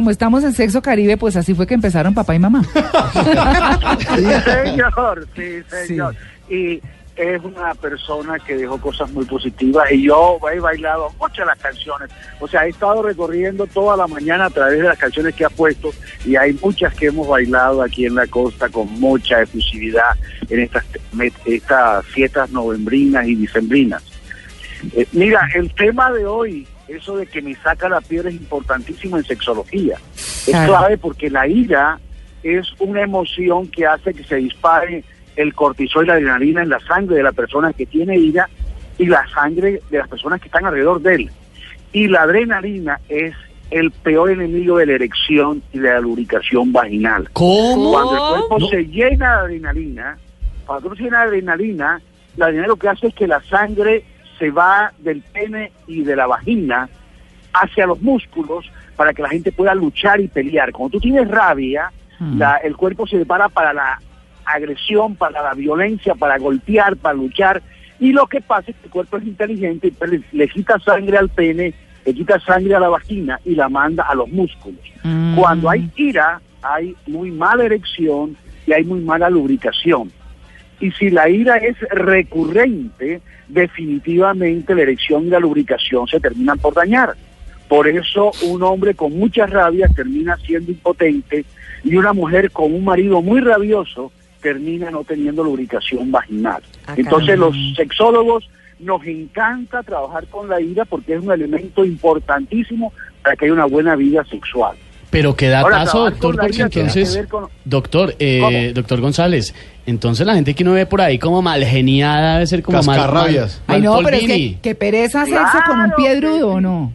como estamos en Sexo Caribe, pues así fue que empezaron papá y mamá. sí, señor, sí, señor. Y es una persona que dejó cosas muy positivas y yo he bailado muchas las canciones. O sea, he estado recorriendo toda la mañana a través de las canciones que ha puesto y hay muchas que hemos bailado aquí en la costa con mucha efusividad en estas, estas fiestas novembrinas y dicembrinas. Eh, mira, el tema de hoy, eso de que me saca la piedra es importantísimo en sexología. Es clave porque la ira es una emoción que hace que se dispare el cortisol y la adrenalina en la sangre de la persona que tiene ira y la sangre de las personas que están alrededor de él. Y la adrenalina es el peor enemigo de la erección y de la lubricación vaginal. ¿Cómo? Cuando el cuerpo se llena de adrenalina, cuando se llena de adrenalina, la adrenalina lo que hace es que la sangre se va del pene y de la vagina hacia los músculos para que la gente pueda luchar y pelear. Cuando tú tienes rabia, hmm. el cuerpo se prepara para la agresión, para la violencia, para golpear, para luchar. Y lo que pasa es que el cuerpo es inteligente y pues le, quita sangre al pene, le quita sangre a la vagina y la manda a los músculos. Mm. Cuando hay ira, hay muy mala erección y hay muy mala lubricación. Y si la ira es recurrente, definitivamente la erección y la lubricación se terminan por dañar. Por eso un hombre con mucha rabia termina siendo impotente y una mujer con un marido muy rabioso termina no teniendo lubricación vaginal. Ah, Entonces los sexólogos nos encanta trabajar con la ira porque es un elemento importantísimo para que haya una buena vida sexual. Pero que da paso, doctor, porque entonces, doctor, eh, doctor González, entonces la gente que uno ve por ahí como mal geniada debe ser como mal, rabias. Ay, no, pero es que, que pereza sexo con un piedrudo, ¿o no?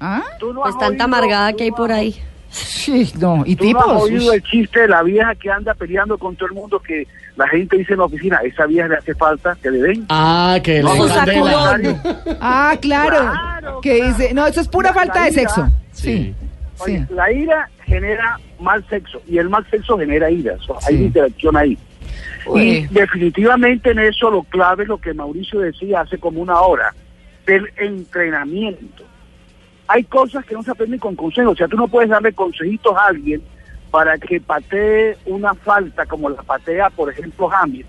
¿Ah? Pues tanta amargada que hay por ahí. Sí, no, y ¿Tú tipos. No has oído el chiste de la vieja que anda peleando con todo el mundo que la gente dice en la oficina, esa vieja le hace falta que le den. Ah, que le den Ah, claro. que dice, no, eso es pura falta de sexo. Sí. sí. La ira genera mal sexo y el mal sexo genera ira. hay interacción ahí. Y definitivamente en eso lo clave es lo que Mauricio decía hace como una hora, del entrenamiento hay cosas que no se aprenden con consejos. O sea, tú no puedes darle consejitos a alguien para que patee una falta como la patea, por ejemplo, James,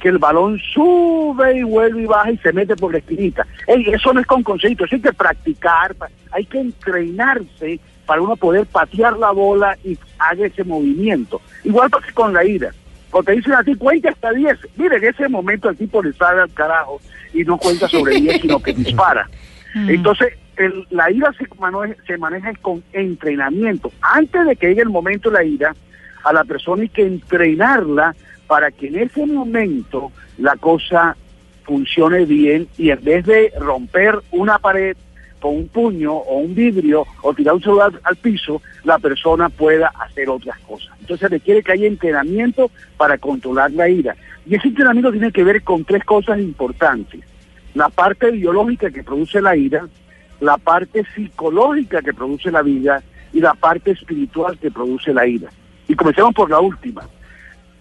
que el balón sube y vuelve y baja y se mete por la esquinita. eso no es con consejitos, hay que practicar, hay que entrenarse para uno poder patear la bola y haga ese movimiento. Igual que con la ira. Cuando te dicen a ti, cuenta hasta 10. Mire, en ese momento el tipo le sale al carajo y no cuenta sobre 10, sino que dispara. Mm. Entonces, la ira se maneja, se maneja con entrenamiento. Antes de que llegue el momento de la ira, a la persona hay que entrenarla para que en ese momento la cosa funcione bien y en vez de romper una pared con un puño o un vidrio o tirar un celular al piso, la persona pueda hacer otras cosas. Entonces requiere que haya entrenamiento para controlar la ira. Y ese entrenamiento tiene que ver con tres cosas importantes. La parte biológica que produce la ira, la parte psicológica que produce la vida y la parte espiritual que produce la ira. Y comencemos por la última.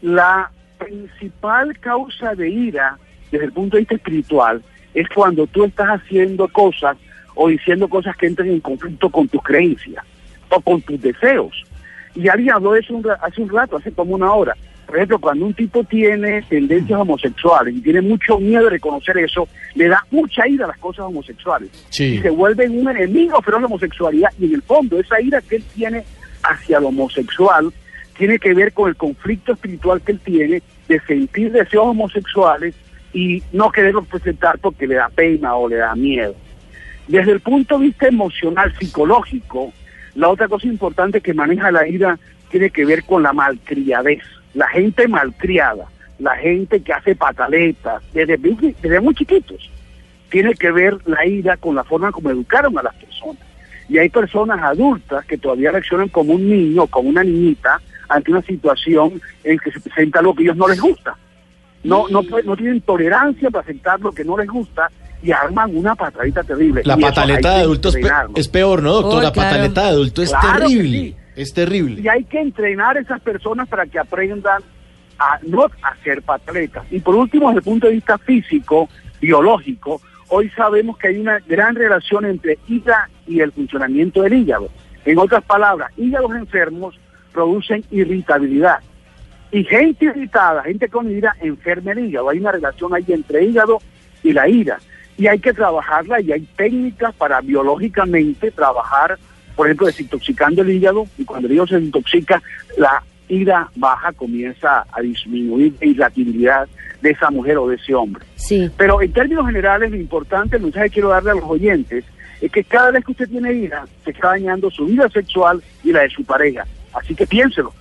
La principal causa de ira desde el punto de vista espiritual es cuando tú estás haciendo cosas o diciendo cosas que entran en conflicto con tus creencias o con tus deseos. Y alguien habló de eso hace un rato, hace como una hora. Por ejemplo, cuando un tipo tiene tendencias homosexuales y tiene mucho miedo de reconocer eso, le da mucha ira a las cosas homosexuales. Y se vuelve un enemigo de la homosexualidad. Y en el fondo, esa ira que él tiene hacia lo homosexual tiene que ver con el conflicto espiritual que él tiene de sentir deseos homosexuales y no quererlos presentar porque le da pena o le da miedo. Desde el punto de vista emocional, psicológico, la otra cosa importante que maneja la ira tiene que ver con la malcriadez la gente malcriada, la gente que hace pataletas, desde, desde muy chiquitos, tiene que ver la ira con la forma como educaron a las personas. Y hay personas adultas que todavía reaccionan como un niño, como una niñita, ante una situación en que se presenta lo que a ellos no les gusta. No, no, no tienen tolerancia para aceptar lo que no les gusta y arman una patadita terrible. La pataleta de adulto es, peor, ¿no, doctor? la pataleta de adulto es terrible. Es terrible. Y hay que entrenar a esas personas para que aprendan a no hacer pataletas. Y por último, desde el punto de vista físico, biológico, hoy sabemos que hay una gran relación entre ira y el funcionamiento del hígado. En otras palabras, hígados enfermos producen irritabilidad. Y gente irritada, gente con ira, enferma el hígado. Hay una relación ahí entre hígado y la ira. Y hay que trabajarla y hay técnicas para biológicamente trabajar, por ejemplo, desintoxicando el hígado. Y cuando el hígado se desintoxica, la ira baja comienza a disminuir la irritabilidad de esa mujer o de ese hombre. Sí. Pero en términos generales, lo importante, el mensaje que quiero darle a los oyentes, es que cada vez que usted tiene ira, se está dañando su vida sexual y la de su pareja. Así que piénselo.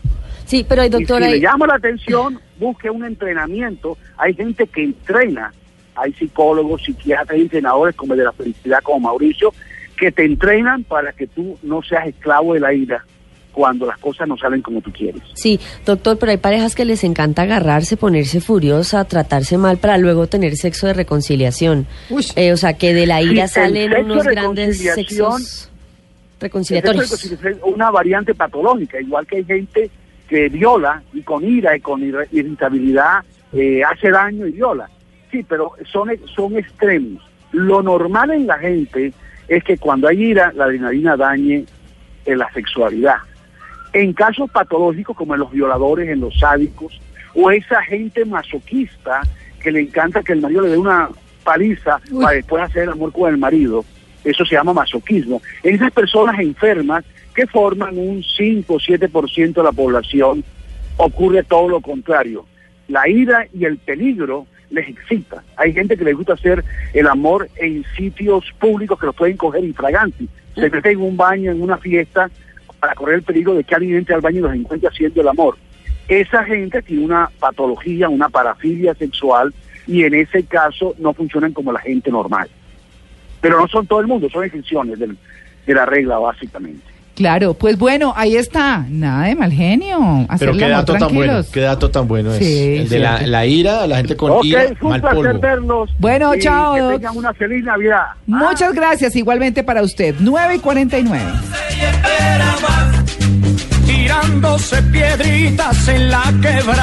Sí, pero hay doctor... si le llama la atención, busque un entrenamiento. Hay gente que entrena, hay psicólogos, psiquiatras, entrenadores como el de la felicidad, como Mauricio, que te entrenan para que tú no seas esclavo de la ira cuando las cosas no salen como tú quieres. Sí, doctor, pero hay parejas que les encanta agarrarse, ponerse furiosa, tratarse mal para luego tener sexo de reconciliación. Eh, o sea, que de la ira salen unos grandes sexos reconciliatorios. Es una variante patológica, igual que hay gente que viola y con ira y con irritabilidad eh, hace daño y viola. Sí, pero son, son extremos. Lo normal en la gente es que cuando hay ira, la adrenalina dañe en la sexualidad. En casos patológicos como en los violadores, en los sádicos, o esa gente masoquista que le encanta que el marido le dé una paliza para después hacer el amor con el marido, eso se llama masoquismo. En esas personas enfermas que forman un 5 o 7% de la población, ocurre todo lo contrario. La ira y el peligro les excita. Hay gente que les gusta hacer el amor en sitios públicos que los pueden coger infraganti. Se meten en un baño, en una fiesta, para correr el peligro de que alguien entre al baño y los encuentre haciendo el amor. Esa gente tiene una patología, una parafilia sexual y en ese caso no funcionan como la gente normal. Pero no son todo el mundo, son excepciones de la regla básicamente. Claro, pues bueno, ahí está. Nada de mal genio. Pero qué dato tan bueno, qué dato tan bueno es. el de la, ira, la gente con ira, mal polvo. Bueno, chao. Que tengan una feliz Navidad. Muchas gracias, igualmente para usted. 9 y 49. Tirándose piedritas en la quebra.